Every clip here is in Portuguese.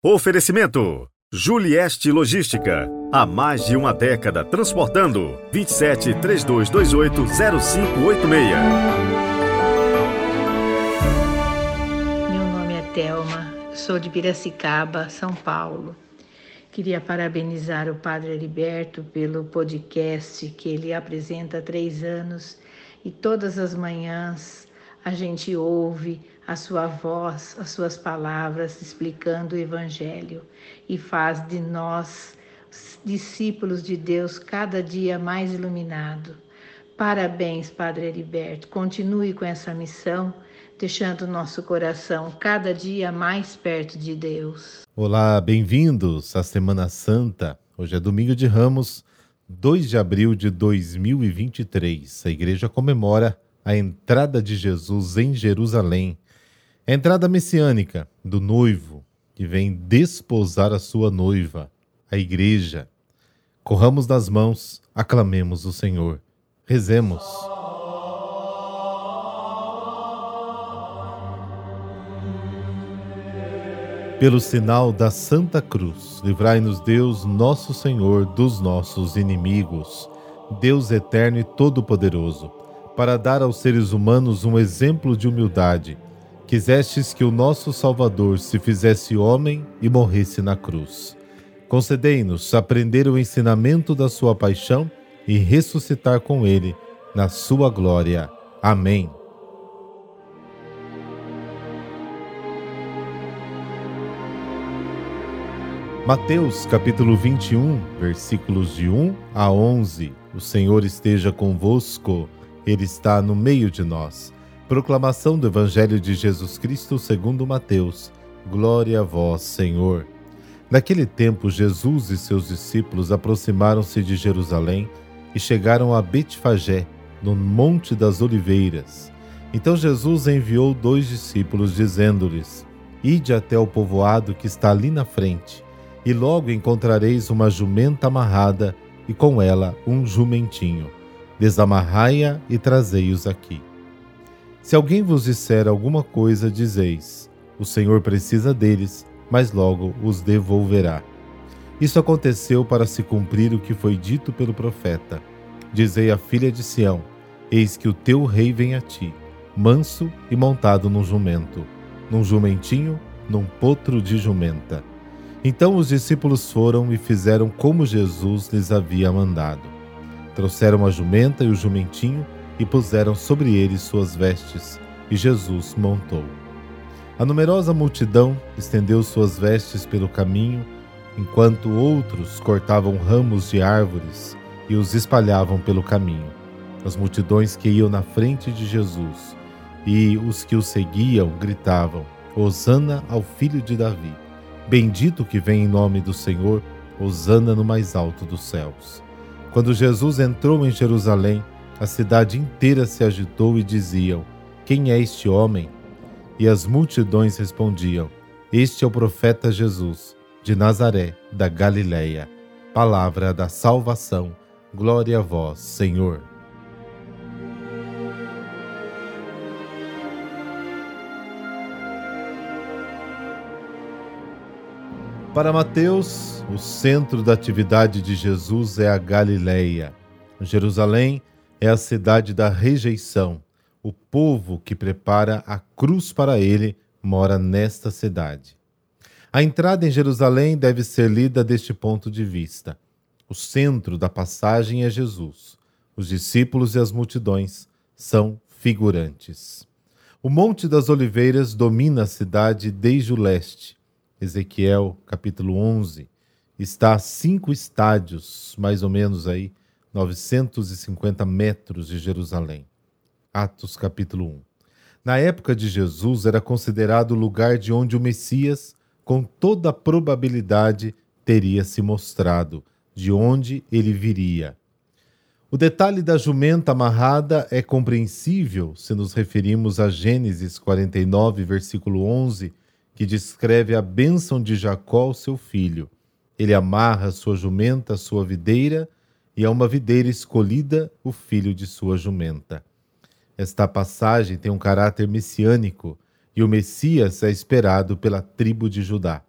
Oferecimento: Julieste Logística. Há mais de uma década transportando. 27 3228 0586. Meu nome é Telma, sou de Piracicaba, São Paulo. Queria parabenizar o Padre Heriberto pelo podcast que ele apresenta há três anos e todas as manhãs a gente ouve a sua voz, as suas palavras explicando o Evangelho e faz de nós, discípulos de Deus, cada dia mais iluminado. Parabéns, Padre Heriberto. Continue com essa missão, deixando nosso coração cada dia mais perto de Deus. Olá, bem-vindos à Semana Santa. Hoje é domingo de Ramos, 2 de abril de 2023. A igreja comemora a entrada de Jesus em Jerusalém a entrada messiânica do noivo que vem desposar a sua noiva, a igreja. Corramos das mãos, aclamemos o Senhor. Rezemos. Pelo sinal da Santa Cruz, livrai-nos Deus, nosso Senhor, dos nossos inimigos. Deus eterno e todo-poderoso, para dar aos seres humanos um exemplo de humildade Quisestes que o nosso Salvador se fizesse homem e morresse na cruz. Concedei-nos aprender o ensinamento da sua paixão e ressuscitar com ele na sua glória. Amém. Mateus capítulo 21, versículos de 1 a 11. O Senhor esteja convosco, Ele está no meio de nós. Proclamação do Evangelho de Jesus Cristo segundo Mateus. Glória a vós, Senhor. Naquele tempo, Jesus e seus discípulos aproximaram-se de Jerusalém e chegaram a Betfagé, no Monte das Oliveiras. Então Jesus enviou dois discípulos, dizendo-lhes: Ide até o povoado que está ali na frente, e logo encontrareis uma jumenta amarrada e com ela um jumentinho. Desamarrai-a e trazei-os aqui. Se alguém vos disser alguma coisa, dizeis: O Senhor precisa deles, mas logo os devolverá. Isso aconteceu para se cumprir o que foi dito pelo profeta. Dizei à filha de Sião: Eis que o teu rei vem a ti, manso e montado num jumento, num jumentinho, num potro de jumenta. Então os discípulos foram e fizeram como Jesus lhes havia mandado. Trouxeram a jumenta e o jumentinho e puseram sobre eles suas vestes, e Jesus montou. A numerosa multidão estendeu suas vestes pelo caminho, enquanto outros cortavam ramos de árvores e os espalhavam pelo caminho. As multidões que iam na frente de Jesus e os que o seguiam gritavam: Hosana ao filho de Davi. Bendito que vem em nome do Senhor, Hosana no mais alto dos céus. Quando Jesus entrou em Jerusalém, a cidade inteira se agitou e diziam: Quem é este homem? E as multidões respondiam: Este é o profeta Jesus, de Nazaré, da Galiléia. Palavra da salvação. Glória a vós, Senhor. Para Mateus, o centro da atividade de Jesus é a Galileia. Jerusalém é a cidade da rejeição. O povo que prepara a cruz para ele mora nesta cidade. A entrada em Jerusalém deve ser lida deste ponto de vista. O centro da passagem é Jesus. Os discípulos e as multidões são figurantes. O Monte das Oliveiras domina a cidade desde o leste. Ezequiel, capítulo 11, está a cinco estádios, mais ou menos aí, 950 metros de Jerusalém. Atos capítulo 1. Na época de Jesus era considerado o lugar de onde o Messias, com toda probabilidade, teria se mostrado, de onde ele viria. O detalhe da jumenta amarrada é compreensível se nos referimos a Gênesis 49, versículo 11, que descreve a bênção de Jacó, seu filho. Ele amarra sua jumenta sua videira e a uma videira escolhida o filho de sua jumenta. Esta passagem tem um caráter messiânico e o Messias é esperado pela tribo de Judá.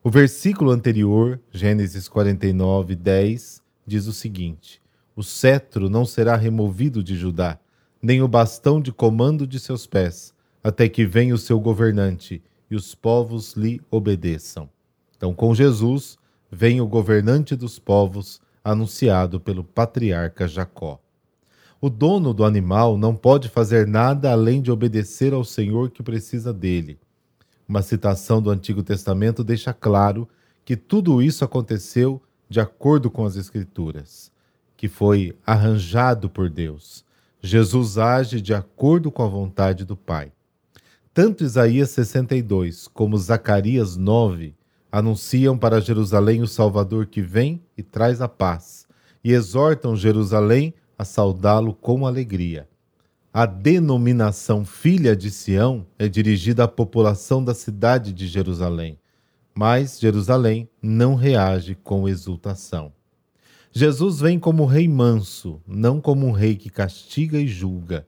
O versículo anterior, Gênesis 49, 10, diz o seguinte: O cetro não será removido de Judá, nem o bastão de comando de seus pés, até que venha o seu governante e os povos lhe obedeçam. Então, com Jesus, vem o governante dos povos, anunciado pelo patriarca Jacó. O dono do animal não pode fazer nada além de obedecer ao Senhor que precisa dele. Uma citação do Antigo Testamento deixa claro que tudo isso aconteceu de acordo com as Escrituras, que foi arranjado por Deus. Jesus age de acordo com a vontade do Pai. Tanto Isaías 62 como Zacarias 9 anunciam para Jerusalém o Salvador que vem e traz a paz, e exortam Jerusalém a saudá-lo com alegria. A denominação Filha de Sião é dirigida à população da cidade de Jerusalém, mas Jerusalém não reage com exultação. Jesus vem como rei manso, não como um rei que castiga e julga.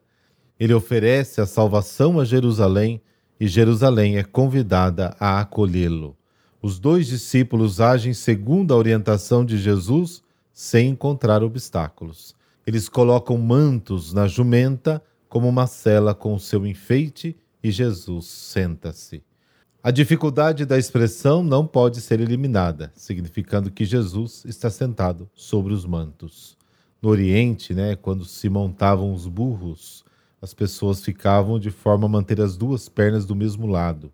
Ele oferece a salvação a Jerusalém e Jerusalém é convidada a acolhê-lo. Os dois discípulos agem segundo a orientação de Jesus sem encontrar obstáculos. Eles colocam mantos na jumenta como uma cela com o seu enfeite e Jesus senta-se. A dificuldade da expressão não pode ser eliminada, significando que Jesus está sentado sobre os mantos. No Oriente, né, quando se montavam os burros, as pessoas ficavam de forma a manter as duas pernas do mesmo lado.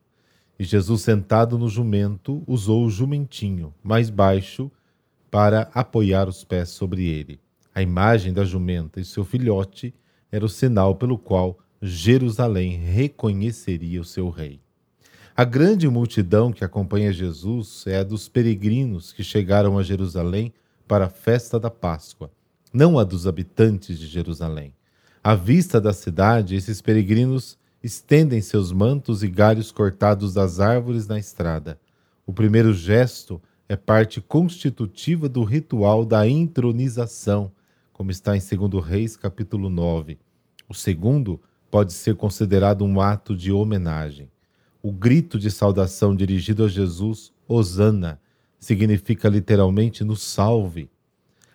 E Jesus, sentado no jumento, usou o jumentinho mais baixo para apoiar os pés sobre ele. A imagem da jumenta e seu filhote era o sinal pelo qual Jerusalém reconheceria o seu rei. A grande multidão que acompanha Jesus é a dos peregrinos que chegaram a Jerusalém para a festa da Páscoa, não a dos habitantes de Jerusalém. À vista da cidade, esses peregrinos estendem seus mantos e galhos cortados das árvores na estrada. O primeiro gesto é parte constitutiva do ritual da intronização, como está em 2 Reis, capítulo 9. O segundo pode ser considerado um ato de homenagem. O grito de saudação dirigido a Jesus, Hosana, significa literalmente nos salve.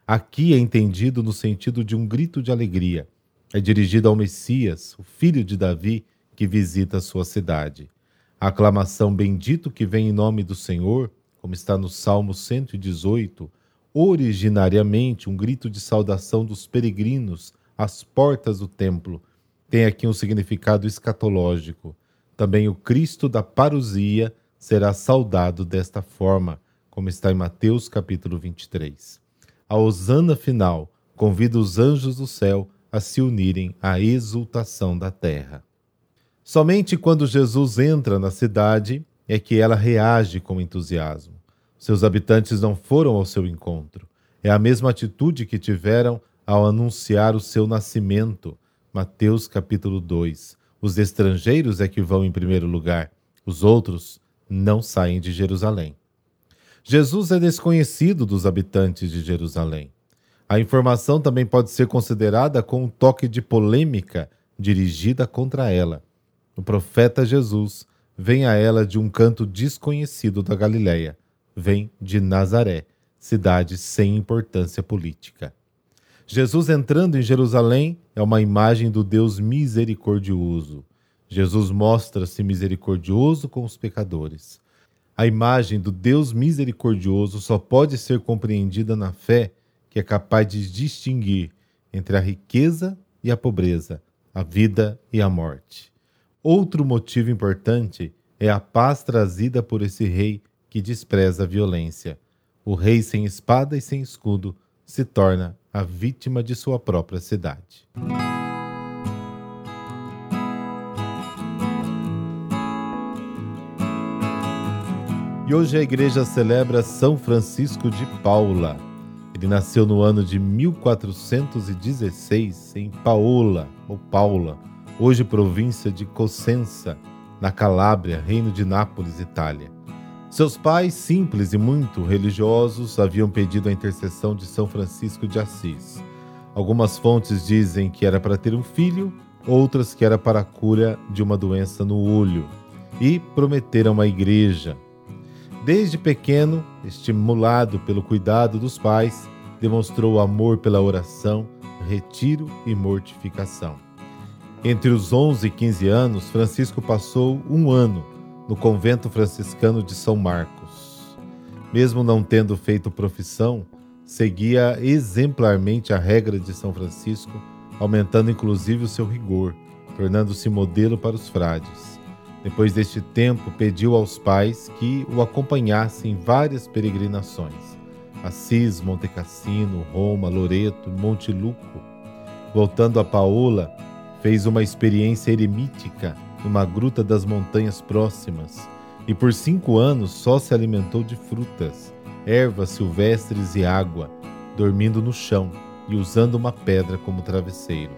Aqui é entendido no sentido de um grito de alegria. É dirigido ao Messias, o filho de Davi, que visita a sua cidade. A aclamação bendito que vem em nome do Senhor, como está no Salmo 118, originariamente um grito de saudação dos peregrinos às portas do templo, tem aqui um significado escatológico. Também o Cristo da parousia será saudado desta forma, como está em Mateus capítulo 23. A hosana final convida os anjos do céu a se unirem à exultação da terra. Somente quando Jesus entra na cidade é que ela reage com entusiasmo. Seus habitantes não foram ao seu encontro. É a mesma atitude que tiveram ao anunciar o seu nascimento. Mateus capítulo 2 os estrangeiros é que vão em primeiro lugar, os outros não saem de Jerusalém. Jesus é desconhecido dos habitantes de Jerusalém. A informação também pode ser considerada com um toque de polêmica dirigida contra ela. O profeta Jesus vem a ela de um canto desconhecido da Galiléia, vem de Nazaré, cidade sem importância política. Jesus entrando em Jerusalém é uma imagem do Deus misericordioso. Jesus mostra-se misericordioso com os pecadores. A imagem do Deus misericordioso só pode ser compreendida na fé que é capaz de distinguir entre a riqueza e a pobreza, a vida e a morte. Outro motivo importante é a paz trazida por esse rei que despreza a violência. O rei sem espada e sem escudo se torna a vítima de sua própria cidade. E hoje a igreja celebra São Francisco de Paula. Ele nasceu no ano de 1416 em Paola, ou Paula, hoje província de Cosenza, na Calábria, reino de Nápoles, Itália. Seus pais, simples e muito religiosos, haviam pedido a intercessão de São Francisco de Assis. Algumas fontes dizem que era para ter um filho, outras que era para a cura de uma doença no olho, e prometeram uma igreja. Desde pequeno, estimulado pelo cuidado dos pais, demonstrou amor pela oração, retiro e mortificação. Entre os 11 e 15 anos, Francisco passou um ano no convento franciscano de São Marcos. Mesmo não tendo feito profissão, seguia exemplarmente a regra de São Francisco, aumentando inclusive o seu rigor, tornando-se modelo para os frades. Depois deste tempo, pediu aos pais que o acompanhassem em várias peregrinações. Assis, Monte Cassino, Roma, Loreto, Monte Luco. Voltando a Paola, fez uma experiência eremítica numa gruta das montanhas próximas e por cinco anos só se alimentou de frutas, ervas silvestres e água, dormindo no chão e usando uma pedra como travesseiro.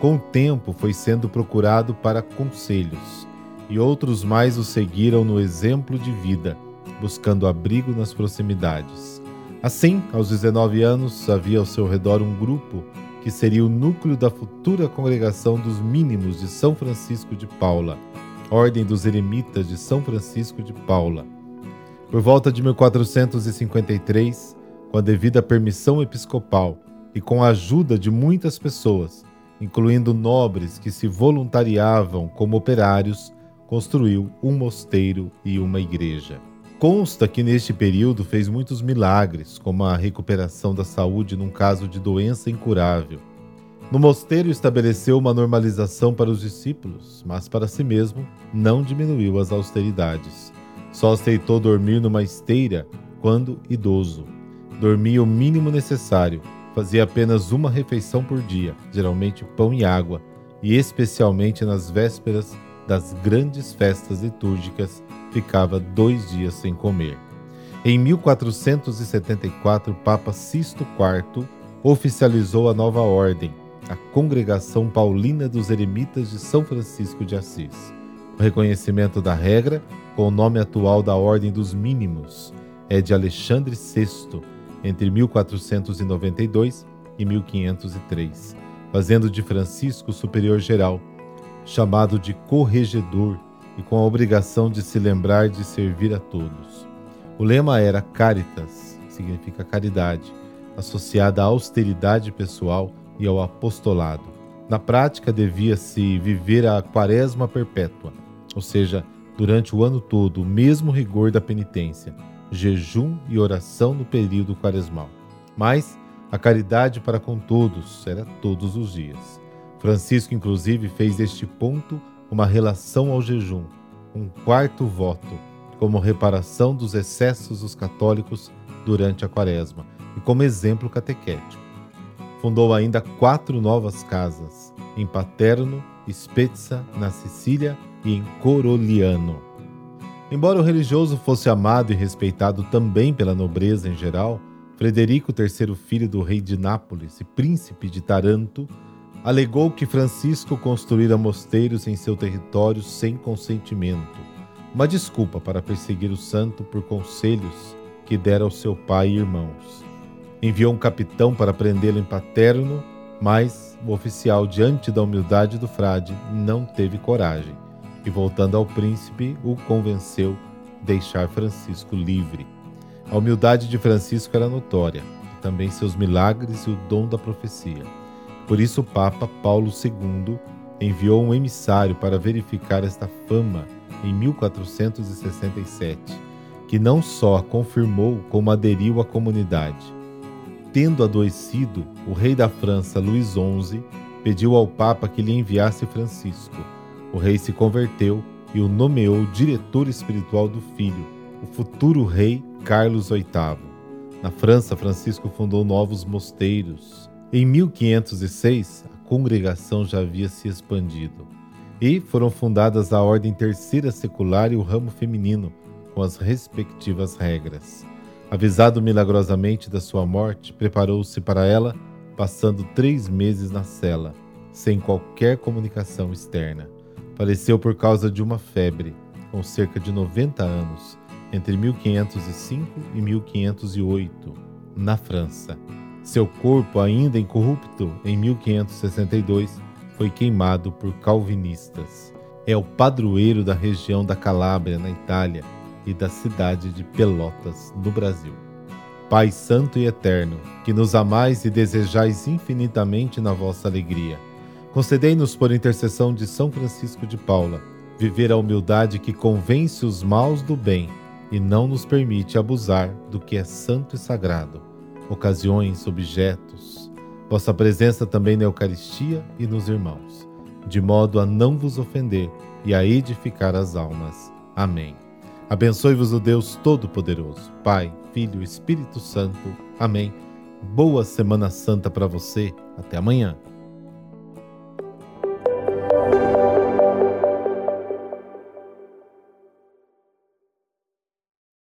Com o tempo foi sendo procurado para conselhos, e outros mais o seguiram no exemplo de vida, buscando abrigo nas proximidades. Assim, aos 19 anos, havia ao seu redor um grupo que seria o núcleo da futura congregação dos mínimos de São Francisco de Paula, Ordem dos Eremitas de São Francisco de Paula. Por volta de 1453, com a devida permissão episcopal e com a ajuda de muitas pessoas, incluindo nobres que se voluntariavam como operários, construiu um mosteiro e uma igreja. Consta que neste período fez muitos milagres, como a recuperação da saúde num caso de doença incurável. No mosteiro estabeleceu uma normalização para os discípulos, mas para si mesmo não diminuiu as austeridades. Só aceitou dormir numa esteira quando idoso. Dormia o mínimo necessário, fazia apenas uma refeição por dia, geralmente pão e água, e especialmente nas vésperas das grandes festas litúrgicas ficava dois dias sem comer. Em 1474, o Papa Sisto IV oficializou a nova ordem, a Congregação Paulina dos Eremitas de São Francisco de Assis. O reconhecimento da regra, com o nome atual da Ordem dos Mínimos, é de Alexandre VI, entre 1492 e 1503, fazendo de Francisco superior geral, chamado de corregedor e com a obrigação de se lembrar de servir a todos. O lema era Caritas, significa caridade, associada à austeridade pessoal e ao apostolado. Na prática, devia-se viver a quaresma perpétua, ou seja, durante o ano todo, o mesmo rigor da penitência, jejum e oração no período quaresmal. Mas a caridade para com todos era todos os dias. Francisco, inclusive, fez deste ponto uma relação ao jejum, um quarto voto, como reparação dos excessos dos católicos durante a quaresma e como exemplo catequético. Fundou ainda quatro novas casas, em Paterno, Spezia, na Sicília e em Corigliano. Embora o religioso fosse amado e respeitado também pela nobreza em geral, Frederico III, filho do rei de Nápoles e príncipe de Taranto, alegou que Francisco construíra mosteiros em seu território sem consentimento, uma desculpa para perseguir o santo por conselhos que dera ao seu pai e irmãos. Enviou um capitão para prendê-lo em Paterno, mas o oficial, diante da humildade do frade, não teve coragem e, voltando ao príncipe, o convenceu deixar Francisco livre. A humildade de Francisco era notória, e também seus milagres e o dom da profecia. Por isso, o Papa Paulo II enviou um emissário para verificar esta fama em 1467, que não só confirmou, como aderiu à comunidade. Tendo adoecido, o rei da França, Luís XI, pediu ao Papa que lhe enviasse Francisco. O rei se converteu e o nomeou diretor espiritual do filho, o futuro rei Carlos VIII. Na França, Francisco fundou novos mosteiros, em 1506, a congregação já havia se expandido e foram fundadas a Ordem Terceira Secular e o ramo feminino, com as respectivas regras. Avisado milagrosamente da sua morte, preparou-se para ela, passando três meses na cela, sem qualquer comunicação externa. Faleceu por causa de uma febre, com cerca de 90 anos, entre 1505 e 1508, na França. Seu corpo, ainda incorrupto, em 1562, foi queimado por calvinistas. É o padroeiro da região da Calábria, na Itália, e da cidade de Pelotas, no Brasil. Pai Santo e Eterno, que nos amais e desejais infinitamente na vossa alegria, concedei-nos por intercessão de São Francisco de Paula viver a humildade que convence os maus do bem e não nos permite abusar do que é santo e sagrado, ocasiões, objetos, vossa presença também na Eucaristia e nos irmãos, de modo a não vos ofender e a edificar as almas. Amém. Abençoe-vos o Deus Todo-Poderoso, Pai, Filho Espírito Santo. Amém. Boa Semana Santa para você. Até amanhã.